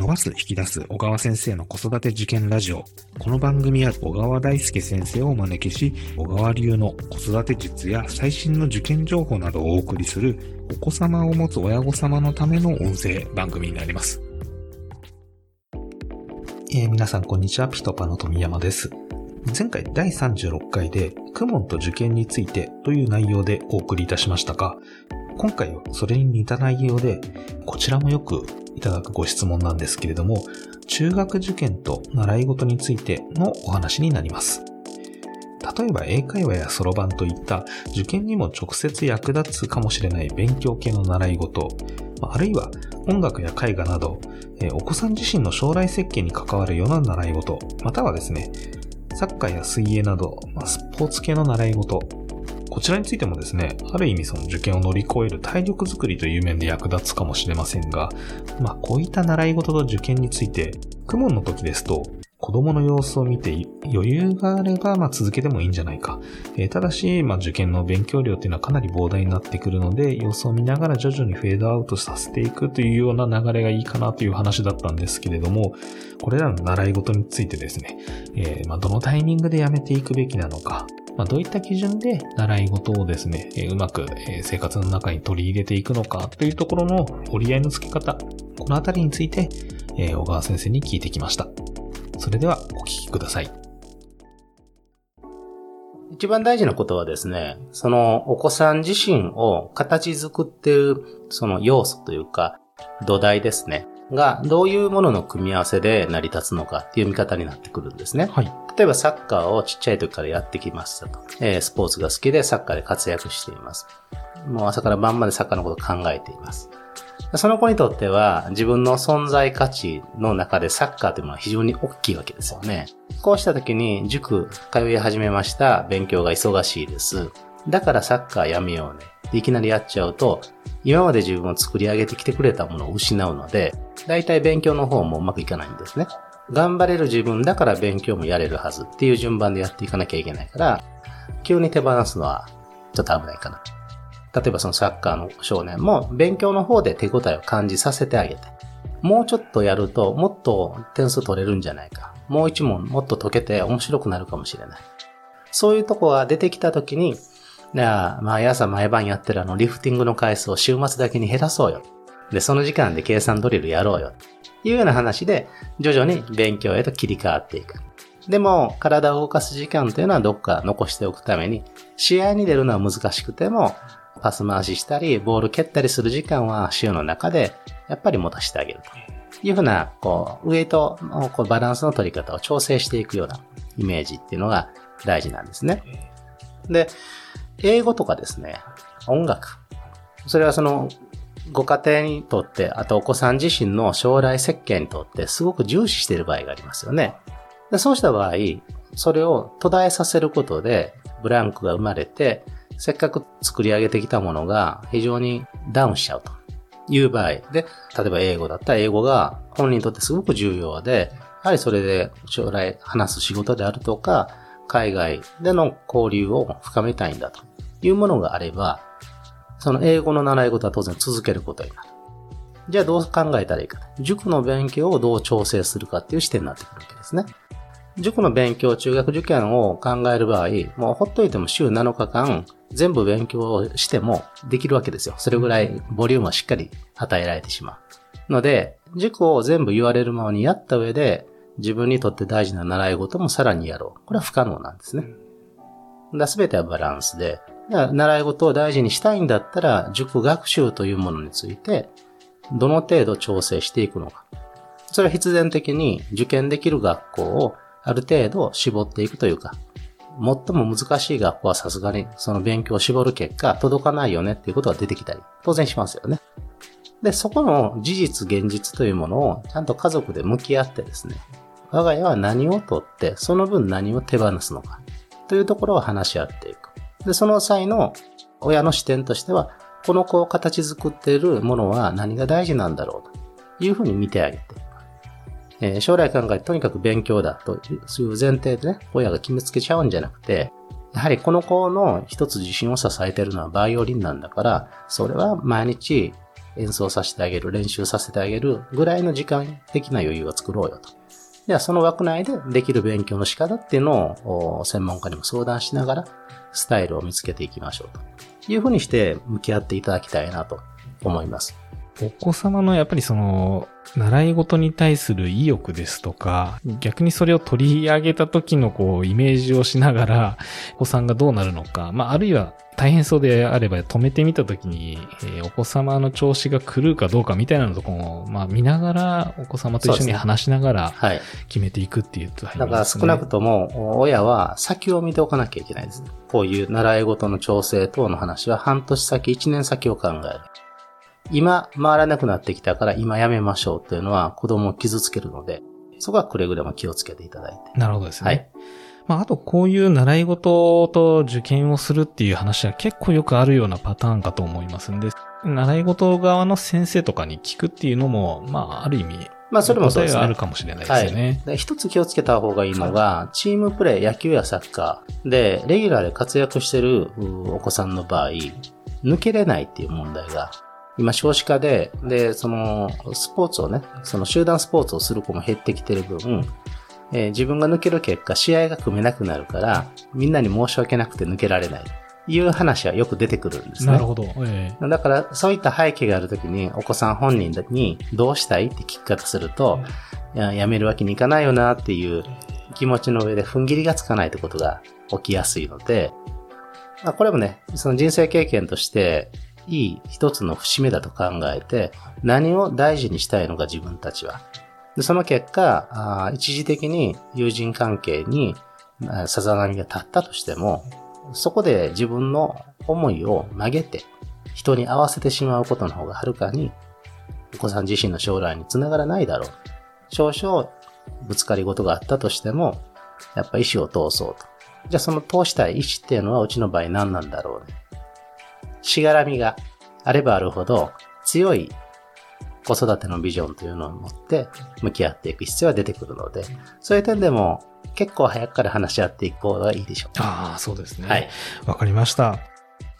伸ばす、引き出す小川先生の子育て受験ラジオ。この番組は小川大輔先生をお招きし、小川流の子育て術や最新の受験情報などをお送りする、お子様を持つ親御様のための音声番組になります。えー、皆さんこんにちは、ピトパの富山です。前回第36回で、クモンと受験についてという内容でお送りいたしましたが、今回はそれに似た内容で、こちらもよくいただくご質問なんですけれども、中学受験と習い事についてのお話になります。例えば英会話やそろばんといった受験にも直接役立つかもしれない勉強系の習い事、あるいは音楽や絵画など、お子さん自身の将来設計に関わるような習い事、またはですね、サッカーや水泳など、スポーツ系の習い事、こちらについてもですね、ある意味その受験を乗り越える体力づくりという面で役立つかもしれませんが、まあこういった習い事と受験について、クモンの時ですと、子供の様子を見て余裕があれば、まあ続けてもいいんじゃないか。えー、ただし、まあ受験の勉強量っていうのはかなり膨大になってくるので、様子を見ながら徐々にフェードアウトさせていくというような流れがいいかなという話だったんですけれども、これらの習い事についてですね、えー、まあどのタイミングでやめていくべきなのか、まあ、どういった基準で習い事をですね、うまく、生活の中に取り入れていくのかというところの折り合いのつけ方、このあたりについて、小川先生に聞いてきました。それではお聞きください。一番大事なことはですね、そのお子さん自身を形作っているその要素というか土台ですね。がどういうものの組み合わせで成り立つのかっていう見方になってくるんですね。はい。例えばサッカーをちっちゃい時からやってきましたと。えー、スポーツが好きでサッカーで活躍しています。もう朝から晩までサッカーのことを考えています。その子にとっては自分の存在価値の中でサッカーというのは非常に大きいわけですよね。こうした時に塾通い始めました。勉強が忙しいです。だからサッカーやめようね。いきなりやっちゃうと、今まで自分を作り上げてきてくれたものを失うので、大体勉強の方もうまくいかないんですね。頑張れる自分だから勉強もやれるはずっていう順番でやっていかなきゃいけないから、急に手放すのはちょっと危ないかな。例えばそのサッカーの少年も勉強の方で手応えを感じさせてあげて、もうちょっとやるともっと点数取れるんじゃないか。もう一問もっと解けて面白くなるかもしれない。そういうとこが出てきたときに、じゃあ、毎朝毎晩やってるあのリフティングの回数を週末だけに減らそうよ。で、その時間で計算ドリルやろうよ。いうような話で、徐々に勉強へと切り替わっていく。でも、体を動かす時間というのはどっか残しておくために、試合に出るのは難しくても、パス回ししたり、ボール蹴ったりする時間は週の中で、やっぱり持たせてあげるというふうな、こう、ウエイトのこうバランスの取り方を調整していくようなイメージっていうのが大事なんですね。で、英語とかですね、音楽。それはそのご家庭にとって、あとお子さん自身の将来設計にとってすごく重視している場合がありますよね。でそうした場合、それを途絶えさせることでブランクが生まれて、せっかく作り上げてきたものが非常にダウンしちゃうという場合で、例えば英語だったら英語が本人にとってすごく重要で、やはりそれで将来話す仕事であるとか、海外での交流を深めたいんだというものがあれば、その英語の習い事は当然続けることになる。じゃあどう考えたらいいか。塾の勉強をどう調整するかっていう視点になってくるわけですね。塾の勉強、中学受験を考える場合、もうほっといても週7日間全部勉強をしてもできるわけですよ。それぐらいボリュームはしっかり与えられてしまう。ので、塾を全部言われるままにやった上で、自分にとって大事な習い事もさらにやろう。これは不可能なんですね。だすべてはバランスで、習い事を大事にしたいんだったら、塾学習というものについて、どの程度調整していくのか。それは必然的に受験できる学校をある程度絞っていくというか、最も難しい学校はさすがにその勉強を絞る結果届かないよねっていうことが出てきたり、当然しますよね。で、そこの事実、現実というものをちゃんと家族で向き合ってですね、我が家は何をとって、その分何を手放すのか、というところを話し合っていく。で、その際の親の視点としては、この子を形作っているものは何が大事なんだろうというふうに見てあげて、えー、将来考えてとにかく勉強だという前提でね、親が決めつけちゃうんじゃなくて、やはりこの子の一つ自信を支えているのはバイオリンなんだから、それは毎日演奏させてあげる、練習させてあげるぐらいの時間的な余裕を作ろうよと。では、その枠内でできる勉強の仕方っていうのを専門家にも相談しながら、スタイルを見つけていきましょうというふうにして向き合っていただきたいなと思います。お子様のやっぱりその、習い事に対する意欲ですとか、逆にそれを取り上げた時のこう、イメージをしながら、お子さんがどうなるのか、まあ、あるいは大変そうであれば止めてみた時に、えー、お子様の調子が狂うかどうかみたいなのとこも、まあ、見ながら、お子様と一緒に話しながら、決めていくっていう、ね、だから少なくとも、親は先を見ておかなきゃいけないです。こういう習い事の調整等の話は半年先、一年先を考える。今回らなくなってきたから今やめましょうっていうのは子供を傷つけるので、そこはくれぐれも気をつけていただいて。なるほどですね。はい。まあ、あとこういう習い事と受験をするっていう話は結構よくあるようなパターンかと思いますんで、習い事側の先生とかに聞くっていうのも、まあ、ある意味、まあ、それもそうですね。あるかもしれないですよね。はい、一つ気をつけた方がいいのが、チームプレー、野球やサッカーで、レギュラーで活躍してるお子さんの場合、抜けれないっていう問題が今少子化で、で、その、スポーツをね、その集団スポーツをする子も減ってきてる分、えー、自分が抜ける結果、試合が組めなくなるから、みんなに申し訳なくて抜けられない。いう話はよくてくるんですね。なるほど。えー、だから、そういった背景があるときに、お子さん本人にどうしたいって聞き方すると、やめるわけにいかないよなっていう気持ちの上で踏ん切りがつかないってことが起きやすいので、まあ、これもね、その人生経験として、いい一つの節目だと考えて、何を大事にしたいのか自分たちは。でその結果あ、一時的に友人関係にさざ波が立ったとしても、そこで自分の思いを曲げて、人に合わせてしまうことの方がはるかに、お子さん自身の将来につながらないだろう。少々ぶつかり事があったとしても、やっぱ意思を通そうと。じゃあその通したい意思っていうのはうちの場合何なんだろうね。しがらみがあればあるほど強い子育てのビジョンというのを持って向き合っていく必要が出てくるので、そういう点でも結構早くから話し合っていく方がいいでしょう。ああ、そうですね。はい。わかりました。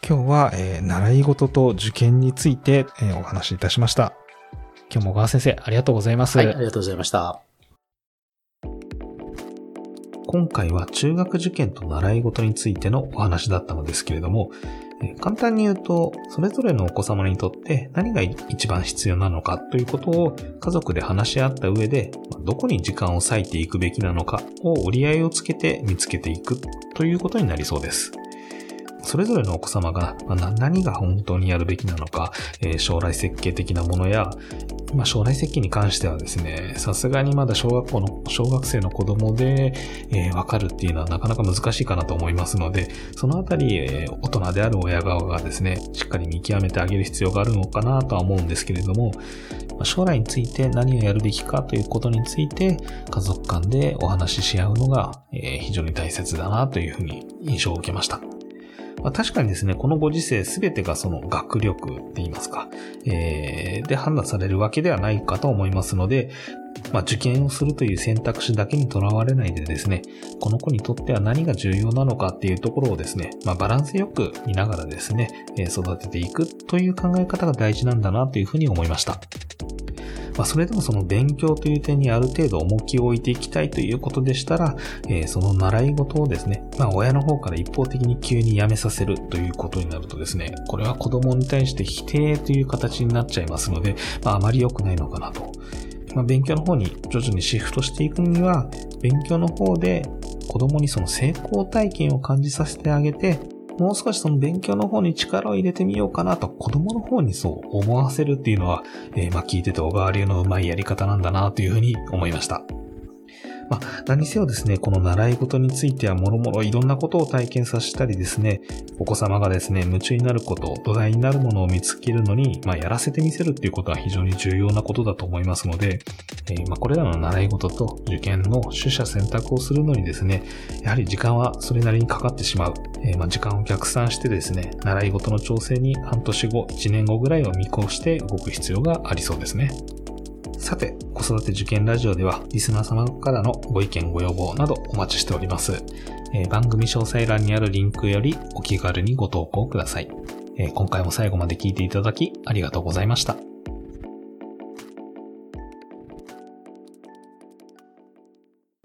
今日は、えー、習い事と受験について、えー、お話しいたしました。今日も小川先生、ありがとうございます。はい、ありがとうございました。今回は中学受験と習い事についてのお話だったのですけれども、簡単に言うと、それぞれのお子様にとって何が一番必要なのかということを家族で話し合った上で、どこに時間を割いていくべきなのかを折り合いをつけて見つけていくということになりそうです。それぞれのお子様が何が本当にやるべきなのか、将来設計的なものや、まあ、将来設計に関してはですね、さすがにまだ小学校の、小学生の子供で、えー、わかるっていうのはなかなか難しいかなと思いますので、そのあたり、えー、大人である親側がですね、しっかり見極めてあげる必要があるのかなとは思うんですけれども、まあ、将来について何をやるべきかということについて、家族間でお話しし合うのが、えー、非常に大切だなというふうに印象を受けました。まあ、確かにですね、このご時世すべてがその学力って言いますか、えー、で判断されるわけではないかと思いますので、まあ、受験をするという選択肢だけにとらわれないでですね、この子にとっては何が重要なのかっていうところをですね、まあ、バランスよく見ながらですね、育てていくという考え方が大事なんだなというふうに思いました。まあ、それでもその勉強という点にある程度重きを置いていきたいということでしたら、えー、その習い事をですね、まあ、親の方から一方的に急にやめさせるということになるとですね、これは子供に対して否定という形になっちゃいますので、まあ、あまり良くないのかなと。まあ、勉強の方に徐々にシフトしていくには、勉強の方で子供にその成功体験を感じさせてあげて、もう少しその勉強の方に力を入れてみようかなと子供の方にそう思わせるっていうのは、えー、まあ聞いてて小川流のうまいやり方なんだなというふうに思いました。まあ、何せよですね、この習い事についてはもろもろいろんなことを体験させたりですね、お子様がですね、夢中になること、土台になるものを見つけるのに、まあ、やらせてみせるっていうことは非常に重要なことだと思いますので、えー、まあ、これらの習い事と受験の取捨選択をするのにですね、やはり時間はそれなりにかかってしまう。えー、まあ、時間を逆算してですね、習い事の調整に半年後、1年後ぐらいを見越して動く必要がありそうですね。さて、子育て受験ラジオでは、リスナー様からのご意見ご要望などお待ちしております。えー、番組詳細欄にあるリンクよりお気軽にご投稿ください。えー、今回も最後まで聞いていただきありがとうございました。